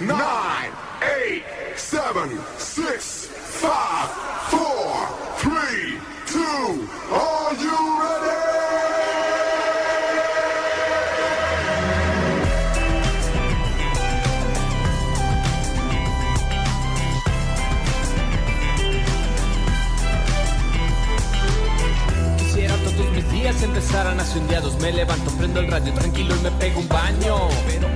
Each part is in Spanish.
nine, eight, seven, six, five, four, three, two. Are you ready? Quisiera todos mis días empezaran asundeados Me levanto, prendo el radio tranquilo y me pego un baño Pero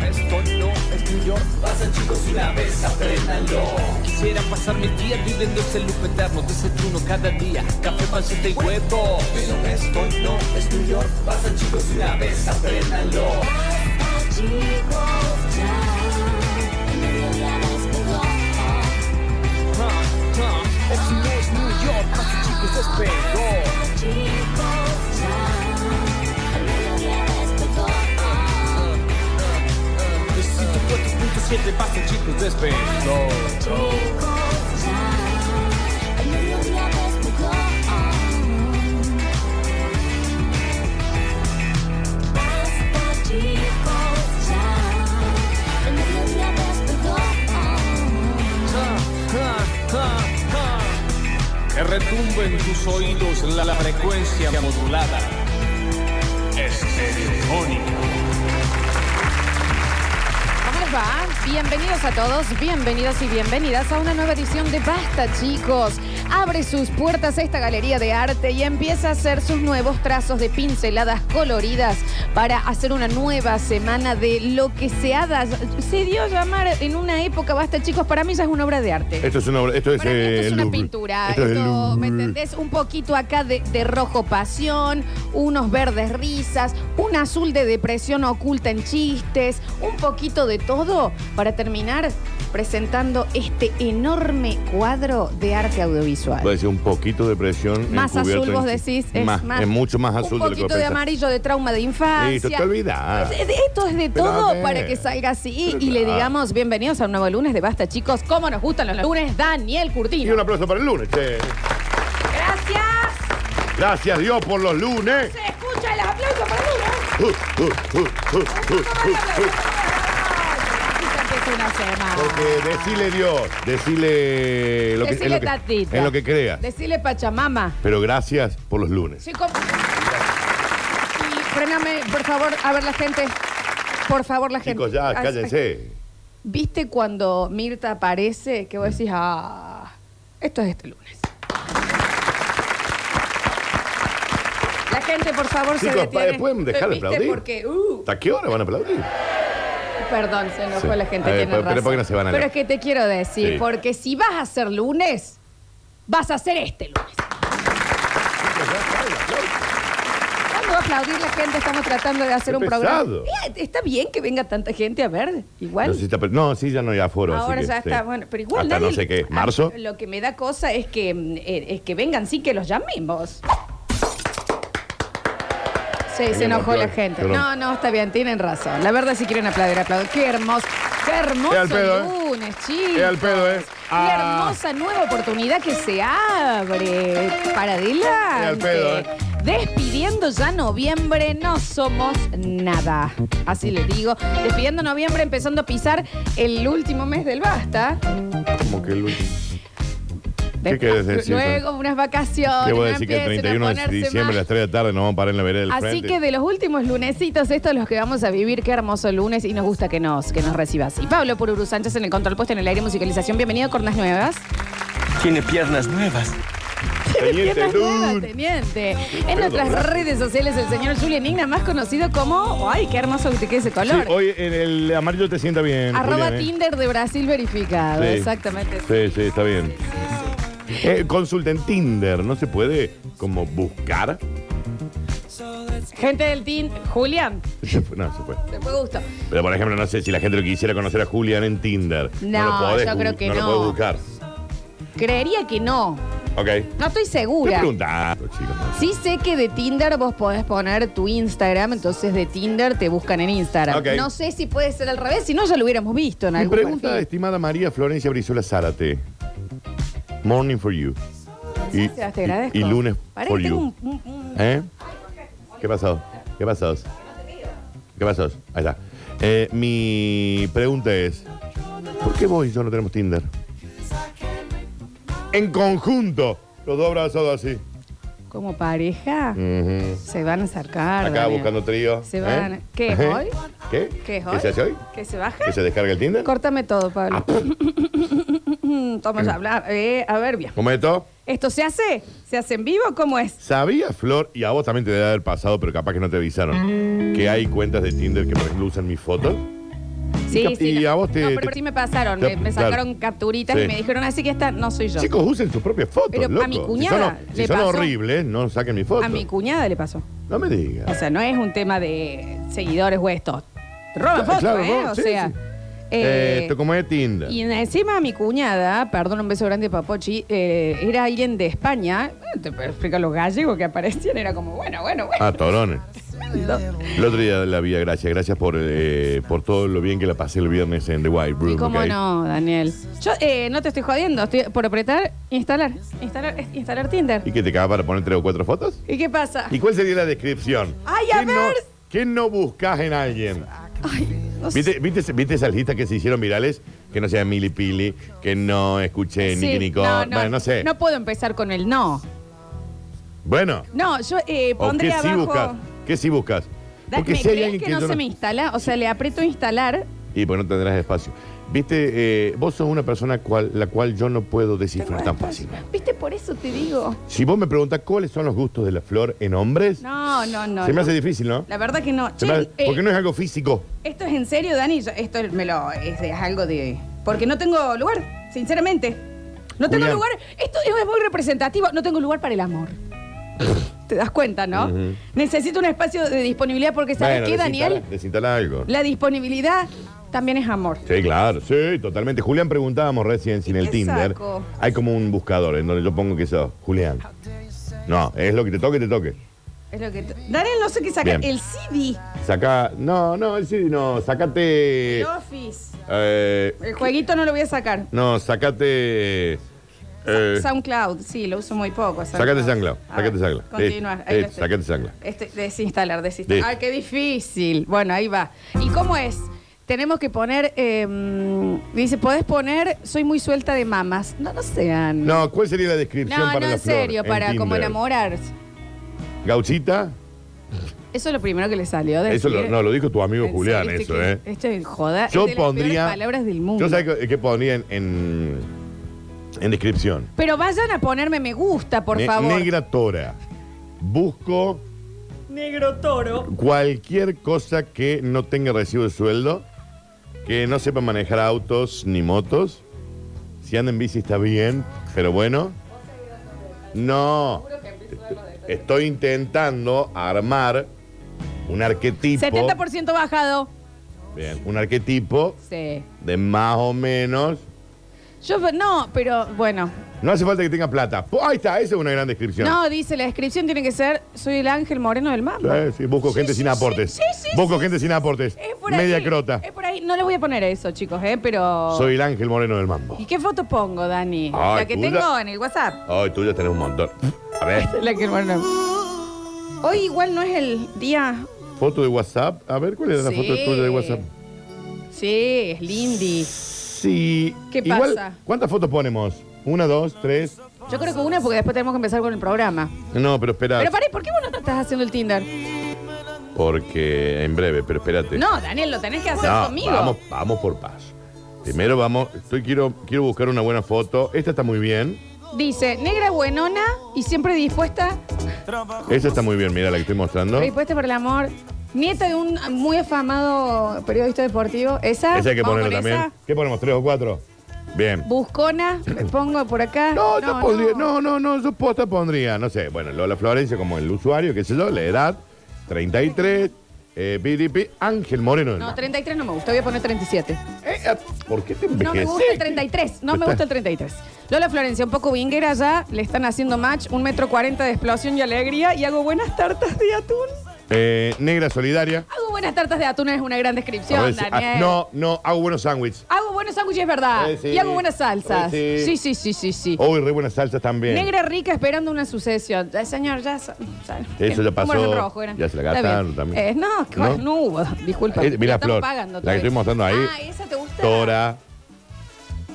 York Pasan chicos una vez, apréndanlo. Quisiera pasar mis días viviendo ese loop eterno Desayuno cada día, café, panceta y huevo. Pero esto no es New York. Pasan chicos una vez, apréndanlo la, la va? Bienvenidos a todos, bienvenidos y bienvenidas a una nueva edición de Basta, chicos. Abre sus puertas a esta galería de arte y empieza a hacer sus nuevos trazos de pinceladas coloridas para hacer una nueva semana de lo que se ha da- se dio a llamar en una época, Basta, chicos, para mí ya es una obra de arte. Esto es una obra- esto es, Para mí eh, es una Louvre. pintura, Esto es el ¿me entendés? Un poquito acá de, de rojo pasión, unos verdes risas, un azul de depresión oculta en chistes, un poquito de todo para terminar presentando este enorme cuadro de arte audiovisual. Puede ser un poquito de presión. Más azul, vos decís, es más, más. es mucho más azul Un de lo que poquito de amarillo de trauma de infancia. Listo, te olvidás. De- Esto es de Pero todo para que salga así Pero y le digamos bienvenidos a un nuevo lunes de Basta, chicos. ¿Cómo nos gustan los lunes? Daniel Y Curtino. un aplauso para el lunes, che. Gracias. Gracias Dios por los lunes. Se escucha el aplauso para el lunes. Uh, uh, uh, semana. Porque decile Dios, decile lo que, Decile en, lo que, tatita. en lo que creas. Decile Pachamama. Pero gracias por los lunes. Y fréname, por favor, a ver la gente. Por favor, la gente. Chicos, ya, cállense. ¿Viste cuando Mirta aparece que vos decís, ah, esto es este lunes? La gente, por favor, se Chicos, detiene. ¿pueden dejar de ¿Viste? aplaudir? Porque, uh, ¿Hasta qué hora van a aplaudir? Perdón, se enojó Sí. la gente, A ver, tiene pero- pero razón. ¿por qué no se van a Pero la- es que te quiero decir, Sí. porque si vas a hacer lunes, vas a hacer este lunes. ¿Cuándo va a aplaudir la gente? Estamos tratando de hacer Qué un programa. pesado. Está bien que venga tanta gente a ver, igual. No, sí, está- no, sí, ya no hay aforo. así Ahora que, ya sí. está, bueno, pero igual Hasta nadie- no sé qué, marzo. Lo que me da cosa es que, mm, eh, es que vengan, sí que los llamemos. Sí, se enojó la gente. No, no, está bien, tienen razón. La verdad, si quieren aplaudir, aplaudir. Qué hermoso, qué hermoso al pedo, ¿eh? lunes, chicos. Es al pedo, ¿eh? Qué Ah. hermosa nueva oportunidad que se abre para adelante. Al pedo, ¿eh? Despidiendo ya noviembre, no somos nada. Así les digo. Despidiendo noviembre, empezando a pisar el último mes del basta. Como que el último. De- ¿Qué querés decir? Luego unas vacaciones. Te voy a no decir que el empiecen a 31 de diciembre a las 3 de la tarde nos vamos a parar en la vereda del Así frente. que de los últimos lunesitos, estos los que vamos a vivir. Qué hermoso lunes y nos gusta que nos, que nos reciba así. Pablo Pururu Sánchez en el control puesto en el aire musicalización. Bienvenido, Cornas Nuevas. Tiene piernas nuevas. Teniente Piernas nuevas, Lun. teniente. En nuestras redes sociales, el señor Julian Igna, más conocido como. ¡Ay, qué hermoso que te quede ese Sí, color! hoy en el amarillo te sienta bien. Arroba Julián, ¿eh? Tinder de Brasil verificado. Sí. Exactamente. Sí, sí, está bien. Eh, consulten Tinder, ¿no se puede como buscar? Gente del Tinder. Julián, Se fue- No, se puede. te fue gusto. Pero por ejemplo, no sé si la gente lo quisiera conocer a Julián en Tinder. No, lo podés yo creo que no. no. lo puedes buscar. Creería que no. Ok. No estoy segura. chicos. no. Sí sé que de Tinder vos podés poner tu Instagram, entonces de Tinder te buscan en Instagram. Ok. No sé si puede ser al revés, si no ya lo hubiéramos visto en Mi algún pregunta, perfil. estimada María Florencia Brizuela Zárate. Morning for you. Y, Gracias, te agradezco. y- y lunes for que tengo you. un- un- un- ¿Eh? ¿Qué pasó? ¿Qué pasó? ¿Qué pasó? Ahí está. Eh, mi pregunta es, ¿Por qué vos y yo no tenemos Tinder? En conjunto, los dos abrazados así. Como pareja, Ujú. se van a acercar. Acá buscando trío. Se van. ¿Eh? ¿Qué es hoy? ¿Qué? ¿Qué es ¿Qué hoy? se hace hoy? ¿Que se baja? ¿Que se descarga el Tinder? Córtame todo, Pablo. Vamos a hablar. Eh, a ver, bien. ¿Cómo es esto? ¿Esto se hace? ¿Se hace en vivo? ¿Cómo es? ¿Sabía, Flor, y a vos también te debe haber pasado, pero capaz que no te avisaron, que hay cuentas de Tinder que, por ejemplo, usan mis fotos? Sí, cap- sí. y no. a vos te- No, pero te- sí me pasaron. te- Me, me sacaron capturitas Sí. y me dijeron, así que esta no soy yo. Chicos, usen sus propias fotos, Pero a loco. mi Si son- cuñada Si le son, pasó. horribles, no saquen mi foto. A mi cuñada le pasó. No me digas. O sea, no es un tema de seguidores o esto. Roban Claro, fotos, claro, ¿eh? no, o sí, sea. sí. Eh, Esto como es Tinder. y encima mi cuñada, perdón, un beso grande, Papochi, eh, era alguien de España. Eh, Te puedo explicar los gallegos que aparecían. Era como, bueno, bueno, bueno. Ah, torones. El otro día la vi Gracias. Gracias por, eh, por todo lo bien que la pasé el viernes en The White Room. ¿Y cómo ¿ok? no, Daniel? Yo eh, no te estoy jodiendo, estoy por apretar, instalar, instalar, eh, instalar Tinder. ¿Y qué te acaba para poner tres o cuatro fotos? ¿Y qué pasa? ¿Y cuál sería la descripción? Ay, a ¿Qué no- ver. ¿Qué no buscas en alguien? Ay, no sé. ¿Viste, viste, viste esas listas que se hicieron virales? Que no sea Mili Pili, que no escuché Sí, Nicky Nicole. no, no, bueno, no sé. No puedo empezar con el no. Bueno, No, yo eh, ¿o qué pondría sí abajo. buscas? ¿Qué sí buscas? Da- ¿Me crees alguien que, no yo se me instala? O sea, le aprieto instalar. Y pues no tendrás espacio. Viste, eh, vos sos una persona cual, la cual yo no puedo descifrar tan fácil. ¿Viste? Por eso te digo. Si vos me preguntas cuáles son los gustos de la flor en hombres, No, no, no. se me no. hace difícil, ¿no? La verdad que no. Che, hace- eh, porque no es algo físico. Esto es en serio, Dani. Esto me lo es, es algo de. Porque no tengo lugar, sinceramente. No tengo Julián. lugar. Esto es muy representativo. No tengo lugar para el amor. ¿Te das cuenta, no? Necesito un espacio de disponibilidad porque, ¿sabes Bueno, qué, Daniel? Desinstala algo. La disponibilidad también es amor. Sí, claro, sí, totalmente. Julián preguntábamos recién si en el qué Tinder saco? hay como un buscador en donde yo pongo que sos Julián. No, es lo que te toque, te toque. Es lo que t- Daniel, no sé qué sacar. Bien. El CD. Saca, no, no, el CD no, sacate. El Office. eh, El jueguito no lo voy a sacar. no, sacate. eh, SoundCloud, sí, lo uso muy poco. Sacate SoundCloud, A sacate ver, SoundCloud. Continúa. Ahí estoy. sacate SoundCloud. Este, desinstalar, desinstalar. Ay, qué difícil. Bueno, ahí va. ¿Y cómo es? Tenemos que poner, eh, dice, podés poner, soy muy suelta de mamas. No, no sean. No, ¿cuál sería la descripción no, para no, la en flor serio, en para como enamorarse. Gauchita, Eso es lo primero que le salió. de eso lo, decir. no, lo dijo tu amigo Julián, eso, ¿eh? que- Esto es joda. Yo es de las pondría. peores palabras del mundo. Yo sabía qué pondría en, en, en descripción. Pero vayan a ponerme me gusta, por Ne- favor. Negra Tora. Busco Negro toro. cualquier cosa que no tenga recibo de sueldo, que no sepa manejar autos ni motos. Si anda en bici está bien, pero bueno. No. Estoy intentando armar un arquetipo. 70% bajado. Bien, un arquetipo Sí. de más o menos. Yo, no, pero bueno. No hace falta que tenga plata. Po- Ahí está, esa es una gran descripción. No, dice, la descripción tiene que ser, soy el ángel moreno del mambo. Sí, sí, busco Sí, gente sí, sin sí, aportes. sí, sí, busco sí, gente sin aportes. Es por Media ahí, crota. Es por ahí. No les voy a poner eso, chicos, ¿eh? Pero... Soy el ángel moreno del mambo. ¿Y qué foto pongo, Dani? Ay, la que tengo en el WhatsApp. Ay, tú ya tenés un montón. A ver, La que moreno. Hoy igual no es el día... foto de WhatsApp. A ver, ¿cuál es la Sí. foto tuya de WhatsApp? Sí, es Lindy. Sí. ¿Qué Igual, pasa? ¿Cuántas fotos ponemos? Una, dos, tres. Yo creo que una porque después tenemos que empezar con el programa. No, pero espera. Pero pará, ¿por qué vos no te estás haciendo el Tinder? Porque en breve, pero espérate. No, Daniel, lo tenés que hacer No, conmigo. vamos, vamos por paso. Primero vamos, estoy quiero, quiero buscar una buena foto. Esta está muy bien. Dice, negra buenona y siempre dispuesta, Esta está muy bien, mira la que estoy mostrando. dispuesta por el amor. Nieta de un muy afamado periodista deportivo. Esa. Esa hay que vamos ponerla con también. esa. ¿Qué ponemos? ¿Tres o cuatro? Bien. Buscona, me pongo por acá. No, yo pondría, no, no, no, yo posta pondría, no sé, bueno, Lola Florencia como el usuario, qué sé yo, la edad, 33, eh, PDP, Ángel Moreno. No, Mar. 33 no me gusta, voy a poner 37. Eh, eh, ¿Por qué te No envejeces? me gusta el 33, no me Está- gusta el 33. Lola Florencia, un poco vinguera ya, le están haciendo match, un metro cuarenta de explosión y alegría y hago buenas tartas de atún. Eh, negra solidaria. Hago buenas tartas de atún es una gran A descripción, ver si- ah, Daniel. no, no, hago buenos sándwiches. Hago buenos sándwiches, es verdad. Eh, sí. Y hago buenas salsas. Eh, sí, sí. sí, sí, sí, sí. Hoy re buenas salsas también. Negra rica esperando una sucesión. Eh, señor, ya. sa- sa- Eso ya pasó. números en rojo eran. Ya se la Está gastaron bien. también. Eh, no, que ¿No? no, hubo. Disculpa. Eh, Flor, la que estoy mostrando ahí. Ah, esa te gusta. Tora.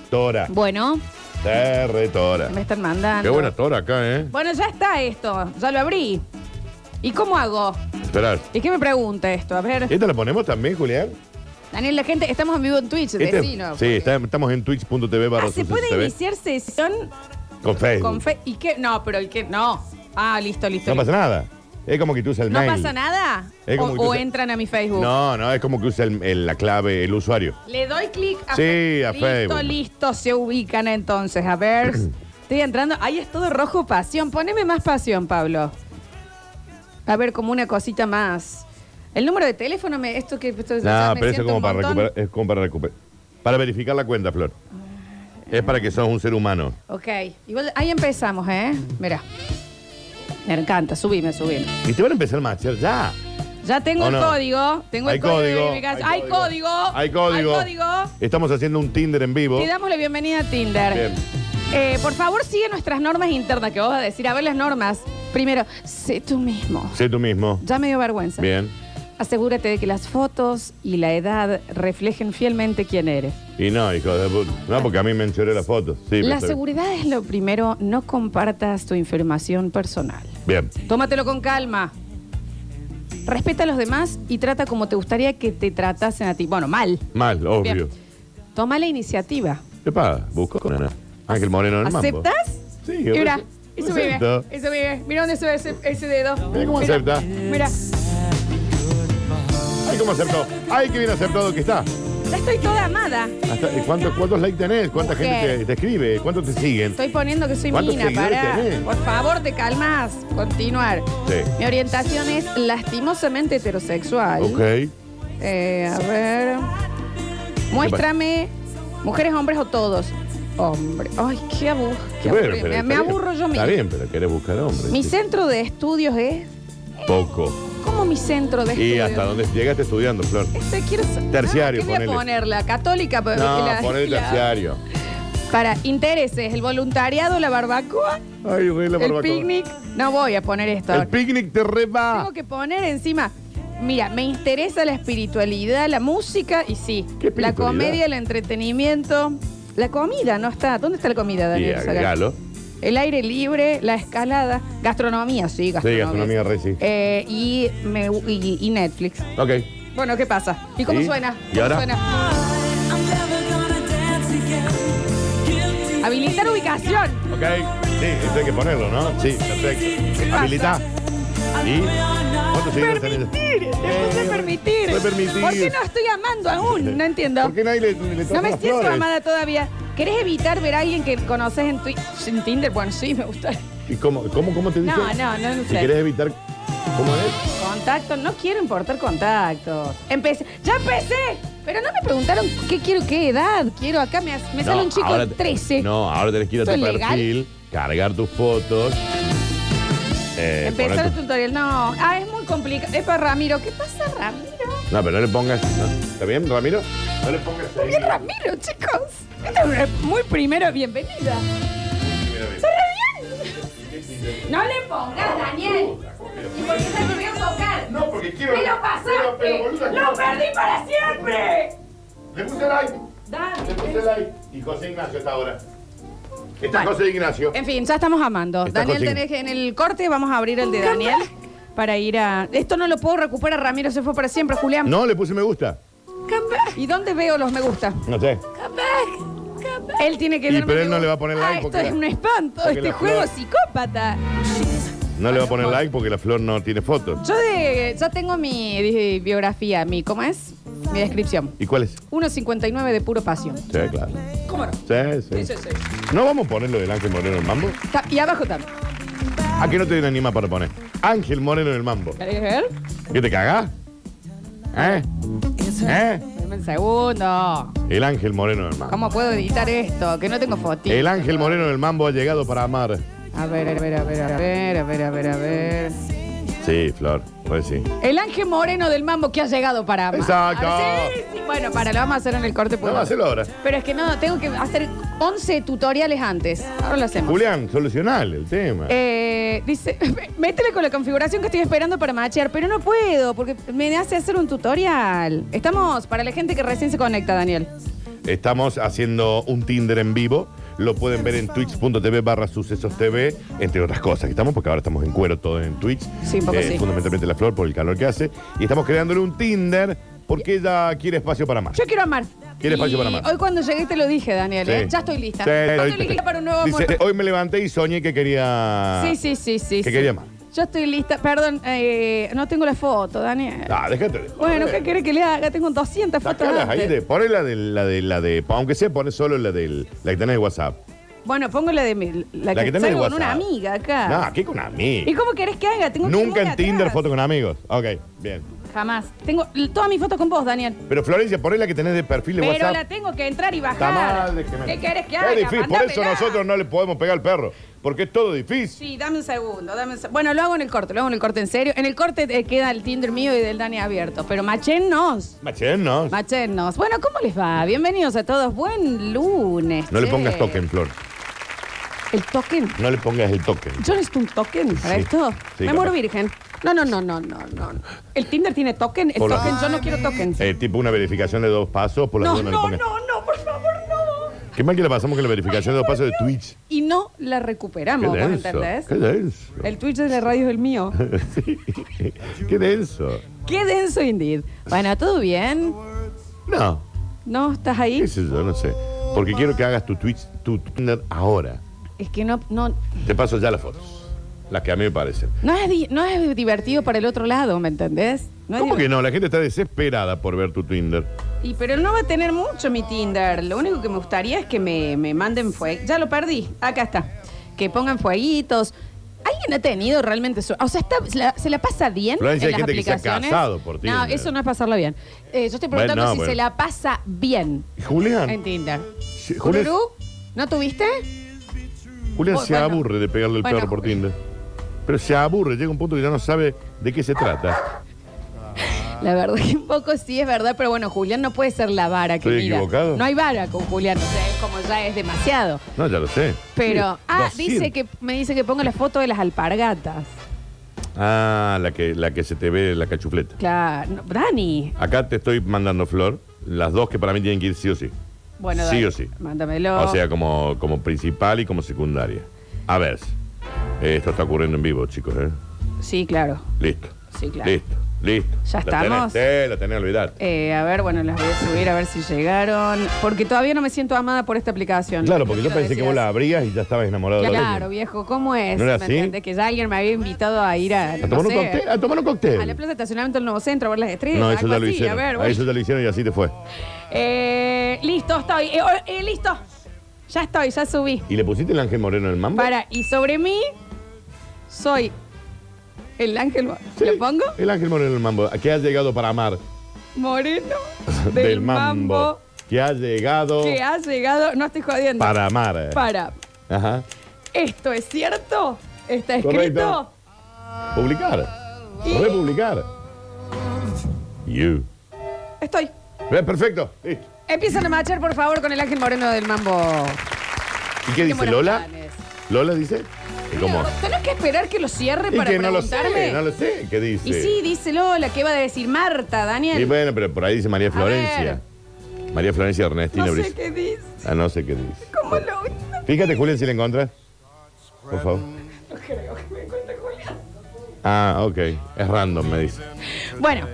tora. Bueno, Se retora. me están mandando. Qué buena tora acá, ¿eh? Bueno, ya está esto. Ya lo abrí. ¿Y cómo hago? Esperar. ¿Y qué me pregunta esto? A ver. ¿Esta la ponemos también, Julián? Daniel, la gente, estamos en vivo en Twitch, Este- vecino. sí, está- estamos en twitch.tv barra Ah, ¿Se puede iniciar sesión Con Facebook. con fe? ¿Y qué? No, pero ¿y qué? No. Ah, listo, listo. No listo. pasa nada. Es como que tú usas el ¿No mail. pasa nada? Es O, como que entran a mi Facebook. No, no, es como que usa el- el- la clave, el usuario. Le doy clic a Sí, Fe- a listo, Facebook. Listo, se ubican entonces. A ver. Estoy entrando. Ahí es todo rojo pasión. Poneme más pasión, Pablo. A ver, como una cosita más. El número de teléfono, me, esto que esto, ya No, me pero eso es siento como un para montón. recuperar, es como para recuperar. Para verificar la cuenta, Flor. Es para que sos un ser humano. Ok, igual ahí empezamos, ¿eh? Mira. Me encanta, subime, subime. Y te van a empezar a ya. Ya tengo ¿O el no? código. Tengo Hay el código. de código, verificación. hay Hay código. código. Hay código. Hay código. Estamos haciendo un Tinder en vivo. Te damos la bienvenida a Tinder. Bien. Eh, por favor, sigue nuestras normas internas que vos vas a decir. A ver las normas. Primero, sé tú mismo. Sé tú mismo. Ya me dio vergüenza. Bien. Asegúrate de que las fotos y la edad reflejen fielmente quién eres. Y no, hijo de puta. No, porque a mí me enchoré las fotos. Sí, la seguridad es lo primero. No compartas tu información personal. Bien. Tómatelo con calma. Respeta a los demás y trata como te gustaría que te tratasen a ti. Bueno, mal. Mal, obvio. Bien. Toma la iniciativa. ¿Qué pasa? Busco con Ana. Ángel Moreno en el mambo. ¿Aceptas? Sí, Y mira. Eso vive. Eso vive. Mira dónde sube ese, ese dedo. Mira cómo acepta. Mira, Ay, cómo aceptó. Ay, qué bien aceptado que está. ya estoy toda amada. Hasta- ¿y ¿cuántos, ¿Cuántos likes tenés? ¿Cuánta Mujer. gente te, te escribe? ¿Cuántos te siguen? Estoy poniendo que soy ¿Cuántos mina seguidores para. tenés? Por favor, te calmas. Continuar. Sí. Mi orientación es lastimosamente heterosexual. Ok. Eh, a ver. Muéstrame. Mujeres, hombres o todos. Hombre. Ay, qué aburro. Qué pero me, está me bien. aburro yo mismo. Está bien, pero querés buscar hombres. Mi sí. centro de estudios es. Poco. ¿Cómo mi centro de Y estudios? hasta dónde llegaste estudiando, Flor. Este quiero Terciario, Ah, ¿Qué voy a ponele. ponerla? Católica. pero No, la- poner la- terciario. Para intereses, el voluntariado, la barbacoa, Ay, güey, la el barbacoa. picnic. No voy a poner esto. El picnic te reba. Tengo que poner encima. Mira, me interesa la espiritualidad, la música y sí. ¿Qué La comedia, el entretenimiento. La comida, ¿no está? ¿Dónde está la comida, Y Daniel? Saga? agregalo. El aire libre, la escalada, gastronomía, sí, Sí, gastronomía. gastronomía re sí. Eh, y, me- y, y Netflix. Ok. Bueno, ¿qué pasa? ¿Y cómo ¿Y? suena? ¿Y ¿Cómo ahora? suena? Habilitar ubicación. Ok. Sí, eso hay que ponerlo, ¿no? Sí, perfecto. Habilita. ¿Y? ¿Cuántos seguidores tenés? Permitir, le puse permitir. fue permitir. ¿Por qué no estoy amando aún? No entiendo. ¿Por qué nadie le, le No me las siento flores? amada todavía. ¿Querés evitar ver a alguien que conoces en, Twi- en Tinder? Bueno, sí, me gusta. ¿Y cómo, cómo, cómo te dice? No, no, no, no Si sé. querés evitar... ¿Cómo es? Contacto, no quiero importar contactos. Empecé, ya empecé, pero no me preguntaron qué quiero, qué edad quiero. Acá me, me sale No, un chico ahora de te- 13. No, ahora tenés que ir a tu perfil, cargar tus fotos. Eh, Empezar el tu- tutorial. No, ah, es muy complicado. Es para Ramiro. ¿Qué pasa, Ramiro? No, pero no le pongas. ¿no? ¿Está bien, Ramiro? No le pongas ahí. Bien, Ramiro, chicos. Esta es una muy primera bienvenida. Mira, mira. ¿Se re bien? No le pongas, Daniel. ¿Y por qué se voy a tocar? No, porque quiero. ¡Me lo! Pero, pero, boluda, ¡Lo perdí para siempre! Le puse like. Le Dale. puse like. Y José Ignacio está ahora. Está Bueno. José Ignacio. En fin, ya estamos amando. Daniel, José. tenés que en el corte vamos a abrir el de Daniel para ir a. Esto no lo puedo recuperar, Ramiro se fue para siempre, Julián. No, le puse me gusta. ¿Y dónde veo los me gusta? No sé. Él tiene que Y, darme pero él no gusta. le va a poner like Ah, esto porque es la- un espanto, porque este la juego flor- psicópata. No le va a poner like porque la flor no tiene fotos. Yo de, ya tengo mi di- biografía, mi, ¿cómo es? Mi descripción. ¿Y cuál es? 1.59 de puro pasión. Sí, claro. ¿Cómo no? Sí, sí. Sí, sí, sí. ¿No vamos a ponerlo del Ángel Moreno en el mambo? Y abajo también. ¿A qué no te anima para poner? Ángel Moreno en el mambo. ¿Querés ver? ¿Qué te cagás? ¿Eh? ¿Eh? Dame un segundo. El Ángel Moreno en el mambo. ¿Cómo puedo editar esto? Que no tengo fotito. El Ángel Moreno en el mambo ha llegado para amar. A ver, a ver, a ver, a ver, a ver, a ver, a ver. Sí, Flor, pues sí. El ángel moreno del mambo que ha llegado para. Exacto. Sí, sí. Bueno, para, lo vamos a hacer en el corte. Pues. hacelo ahora. Pero es que no, tengo que hacer 11 tutoriales antes. Ahora lo hacemos. Julián, solucional el tema. Eh, dice, métele con la configuración que estoy esperando para machear, pero no puedo porque me hace hacer un tutorial. Estamos para la gente que recién se conecta, Daniel. Estamos haciendo un Tinder en vivo. Lo pueden ver en twitch.tv barra sucesos TV, entre otras cosas que estamos, porque ahora estamos en cuero todo en Twitch. Sí, un poco sí. Fundamentalmente la flor por el calor que hace. Y estamos creándole un Tinder porque ella quiere espacio para más. Yo quiero amar. ¿Quiere espacio para amar? Hoy cuando llegué te lo dije, Daniel. Sí. ¿eh? Ya estoy lista. Sí, ya estoy lista para un nuevo Dice, amor. hoy me levanté y soñé que quería. Sí, sí, sí, sí. Que sí. quería más. Yo estoy lista. Perdón, eh, no tengo la foto, Daniel. Ah, déjate de Bueno. ¿qué quiere que le haga? Tengo 200 fotos. Sacalas ahí antes. de, poné la de, la de, la de, aunque sea, pone solo la del, la que tenés de WhatsApp. Bueno, pongo la de mi, la, que, que tenés de salgo con una WhatsApp. amiga acá. No, ¿qué con ¿Y amigos? cómo querés que haga? Tengo que ir Nunca muy en Tinder foto con amigos. Ok, bien. Jamás. Tengo l- toda mi foto con vos, Daniel. Pero Florencia, poné la que tenés de perfil de Pero WhatsApp. la tengo que entrar y Está bajar. mal ¿Qué querés que Es haga? difícil, por eso Mándamela. nosotros no le podemos pegar al perro. Porque es todo difícil. Sí, dame un segundo. Dame un se- Bueno, lo hago en el corte, lo hago en el corte en serio. En el corte eh, queda el Tinder mío y del Dani abierto. Pero machennos. Machen, ¿no? Machennos. Bueno, ¿cómo les va? Bienvenidos a todos. Buen lunes. No le che. pongas token, Flor. ¿El token? No le pongas el token. ¿Yo necesito un token para Sí. esto? Sí, Me muero virgen. No, no, no, no, no, no. ¿El Tinder tiene token? El Por la- token, yo no quiero token. Eh, tipo una verificación de dos pasos, por la no, duda no, no, le no, pongas. no, por favor, no. Qué mal que le pasamos con la verificación de dos pasos de Twitch. Y no la Qué recuperamos, ¿vos denso. entendés? Qué denso. El Twitch de la radio es el mío. Sí. Qué denso. Qué denso, indeed. Bueno, ¿todo bien? No, ¿No? ¿Estás ahí? qué sé yo, no sé. Porque quiero que hagas tu Twitch, tu Tinder ahora. Es que no, no, Te paso ya las fotos. Las que a mí me parecen. no, es, di- no es divertido para el otro lado, ¿me entendés? No es ¿Cómo que divertido. no? La gente está desesperada por ver tu Tinder. Y pero no va a tener mucho mi Tinder. Lo único que me gustaría es que me, me manden fuego. Ya lo perdí. Acá está. Que pongan fueguitos. ¿Alguien ha tenido realmente su... O sea, está- se, la, se la pasa bien Florencia, en hay las gente que se ha aplicaciones? casado por No, Tinder. eso no es pasarla bien. Eh, yo estoy preguntando Bueno, no, si bueno. se la pasa bien Julián. en Tinder. Sí, Julián, ¿Cururú? ¿No tuviste? Julián se bueno. aburre de pegarle el Bueno, perro por Julián. Tinder. Pero se aburre, llega un punto que ya no sabe de qué se trata. La verdad que un poco sí es verdad, pero bueno, Julián no puede ser la vara que ¿Estoy mira. equivocado? No hay vara con Julián, o sea, es como ya es demasiado. No, ya lo sé. Pero, Sí, ah, 200. dice que me dice que ponga la foto de las alpargatas. Ah, la que, la que se te ve la cachufleta. Claro, no, Dani. Acá te estoy mandando flor. Las dos que para mí tienen que ir sí o sí. Bueno, Sí Dani, o sí. Mándamelo. O sea, como, como principal y como secundaria. A ver. Eh, Esto está ocurriendo en vivo, chicos, ¿eh? Sí, claro. Listo. Sí, claro. Listo, listo. ¿Ya La estamos? Tenés, la tenés, olvidar. Eh, a ver, bueno, las voy a subir a ver si llegaron. Porque todavía no me siento amada por esta aplicación. Claro, porque yo pensé que vos la abrías y ya estabas enamorado de la Claro, viejo, ¿cómo es? ¿No era ¿Me así? entiendes? Que ya alguien me había invitado a ir a. A no tomar un cóctel. A tomar un cóctel. A la plaza de estacionamiento del Nuevo Centro, a ver las estrellas. No, eso ya lo así. hicieron. A ver, A bueno. eso ya lo hicieron y así te fue. Eh, listo, estoy. Eh, oh, listo. Ya estoy, ya subí. ¿Y le pusiste el ángel moreno en el mambo? Para, y sobre mí, soy el ángel. Sí, ¿Le pongo? El ángel moreno en el mambo. Que ha llegado para amar. Moreno del, mambo. Que ha llegado Que ha llegado. No estoy jodiendo. para amar. Para. Ajá. ¿Esto es cierto? ¿Está escrito? Correcto. Publicar. Y- Republicar. You. Estoy. Perfecto. Listo. Empiezan a marchar, por favor, con el ángel moreno del mambo. ¿Y qué dice Lola? planes. Lola dice. ¿Y cómo? Tenés que esperar que lo cierre Y para que no lo preguntarme. sé, no lo sé. ¿Qué dice? Y sí, dice Lola, ¿qué va a decir Marta, Daniel? Y bueno, pero por ahí dice María Florencia. María Florencia Ernestina no sé qué dice. Ah, no sé qué dice. ¿Cómo lo Fíjate, Julián, si la encuentras. Por favor. Ah, ok. Es random, me dice. Bueno,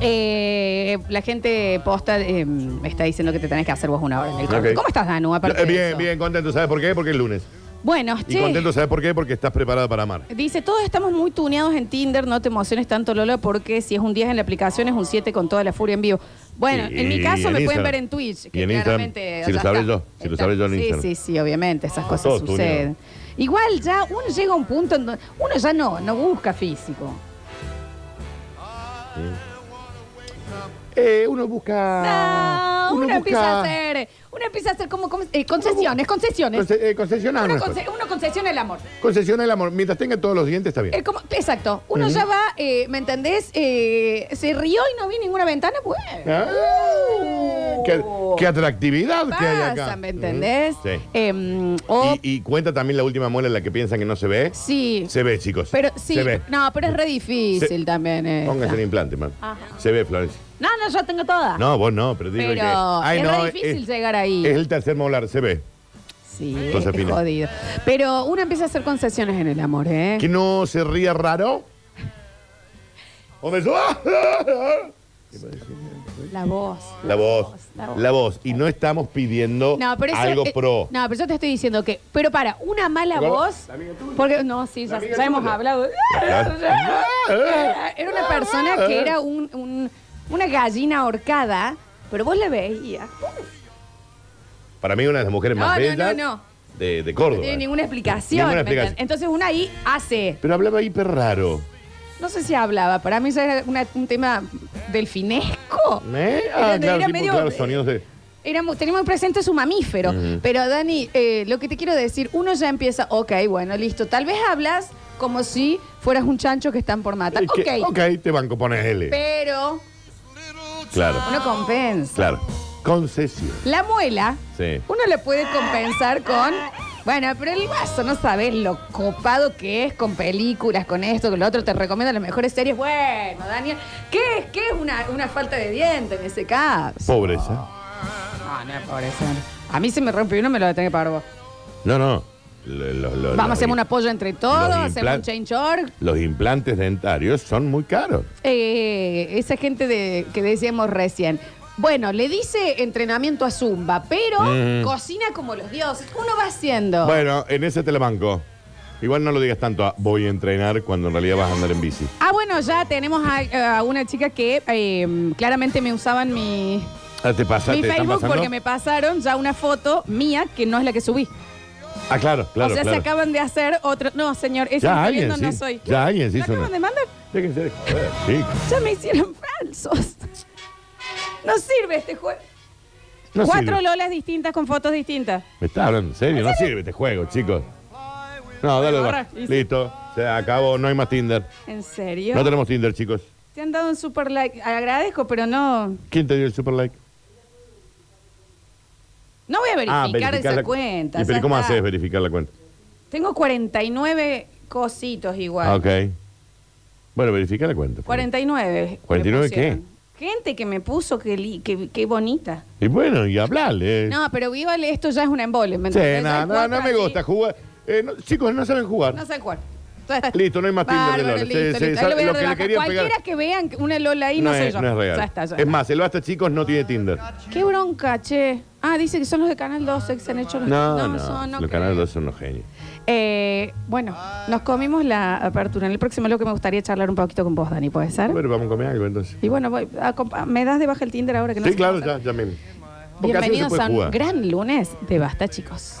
eh, la gente posta eh, está diciendo que te tenés que hacer vos una hora en el corte. Ok. ¿Cómo estás, Danu? aparte Eh, de bien, eso? bien, contento. ¿Sabes por qué? Porque es lunes. Bueno, Y che, contento, ¿sabes por qué? Porque estás preparada para amar. dice, todos estamos muy tuneados en Tinder, no te emociones tanto, Lola, porque si es un 10 en la aplicación es un 7 con toda la furia en vivo. Bueno, Y- en mi y caso en me pueden Instagram. ver en Twitch, que Y en Instagram, claramente... si lo ya sabré está. yo, si lo Está. sabré yo en Sí, Instagram. sí, sí, obviamente, esas cosas todos suceden. tuneados. Igual ya uno llega a un punto en donde uno ya no, no busca físico. Eh, uno busca. No, uno, uno empieza a hacer, uno empieza a hacer como, eh, concesiones, concesiones. Conce- eh, concesionar Uno, conce- uno concesiona el amor. Concesiona el amor. Mientras tenga todos los dientes, está bien. Eh, como- exacto. Uno ya va, eh, ¿me entendés? Eh, se rió y no vi ninguna ventana, pues. Ah, qué, qué atractividad que hay acá. ¿me entendés? Sí. Em, o- Y, y cuenta también la última muela en la que piensan que no se ve. sí. Se ve, chicos. Pero sí, Se ve. no, pero es re difícil Se- también. Pónganse el implante, man. Ajá. Se ve, Florencia. No, no, yo tengo todas. No, vos no, pero digo Pero que. Ay, es no, difícil llegar ahí. Es el tercer molar, se ve. Sí, es jodido. Pero uno empieza a hacer concesiones en el amor, ¿eh? Que no se ría raro. ¿O me La voz. La voz. La voz. La voz. Y no estamos pidiendo No, pero eso, algo eh, pro. No, pero yo te estoy diciendo que. Pero para, una mala voz. La amiga tuya. Porque. No, sí, ya, amiga ya hemos tuya. hablado. Era una persona que era un, un- una gallina ahorcada, pero vos la veías. Para mí, una de las mujeres No, más no, bellas no, no. De, de No Córdoba. tiene ninguna explicación. Ninguna ¿me explicación. entiendes? Entonces una ahí hace. Pero hablaba hiper raro. No sé si hablaba, para mí eso era una- un tema delfinesco. ¿Eh? Era- Ah, claro, era tipo, medio- claro, sonidos de. Presente su mamífero. Ujú. Pero Dani, eh, lo que te quiero decir, uno ya empieza, ok, bueno, listo. Tal vez hablas como si fueras un chancho que están por matar. Eh, que- ok. ok, te banco, pones L. Pero Claro, uno compensa. claro. Concesión. La muela, Sí. uno le puede compensar con. Bueno, pero el vaso, no sabes lo copado que es con películas, con esto, con lo otro. Te recomiendo las mejores series. Bueno, Daniel, ¿qué es, qué es una, una falta de diente en ese caso? Pobreza. No, no es pobreza. A mí se me rompe uno, me lo voy a tener que pagar vos. No, no. Lo- lo- lo- Vamos a los hacer un im- apoyo entre todos, los hacemos un change org. Los implantes dentarios son muy caros. Eh, esa gente de, que decíamos recién. Bueno, le dice entrenamiento a Zumba, pero Mm. cocina como los dioses. Uno va haciendo. Bueno, en ese te la banco. Igual no lo digas tanto a voy a entrenar cuando en realidad vas a andar en bici. Ah, bueno, ya tenemos a, a una chica que eh, claramente me usaban mi, Ah, ¿Te pasa? mi ¿Te están Facebook pasando? porque me pasaron ya una foto mía que no es la que subí. Ah, claro, claro, o sea, claro. se acaban de hacer otro. No, señor, ese que Ya alguien, viendo no sí. soy. Ya alguien se ¿Me acaban una- de mandar? Déjense de joder, chicos. Ya me hicieron falsos. No sirve este juego. No Cuatro sirve. lolas distintas con fotos distintas. ¿Me está hablando en serio? No sirve este juego, chicos. No, dale, sí. Listo. Se acabó, no hay más Tinder. ¿En serio? No tenemos Tinder, chicos. Te han dado un super like. Agradezco, pero no. ¿Quién te dio el super like? No voy a verificar, esa Ah, la- cuenta. ¿Y pero cómo está. haces verificar la cuenta? Tengo 49 cositos igual. Ah, ok. Bueno, verifica la cuenta. 49. me 49 qué? pusieron. Gente que me puso que, li- que, que bonita. Y bueno, y hablarle. No, pero igual esto ya es un embole. ¿me sí, entendés? no, Hay no, cuatro no me así. gusta jugar. Eh, no, chicos, no saben jugar. No sé cuál. Listo, no hay más Tinder de Bárbaro, Lola. listo, Sí, listo. sí, Ahí sabe- le voy a lo dar de que le baja. quería Cualquiera pegar- que vean una Lola ahí no, es, yo. no es real. Ya está, ya es está. más, el Basta Chicos no tiene Tinder. Qué bronca, che. Ah, dice que son los de Canal 12 que se han hecho los No, no, son, los creo. canales 2 son unos genios. Eh, bueno, nos comimos la apertura. En el próximo lo que me gustaría charlar un poquito con vos, Dani, ¿puede ser? Bueno, vamos a comer algo entonces. Y bueno, voy, acompa- ¿me das de baja el Tinder ahora que no Sí, sé claro, cómo ya, hacer? ya mismo. Porque así no se Bienvenidos puede a un jugar. gran lunes de Basta, chicos.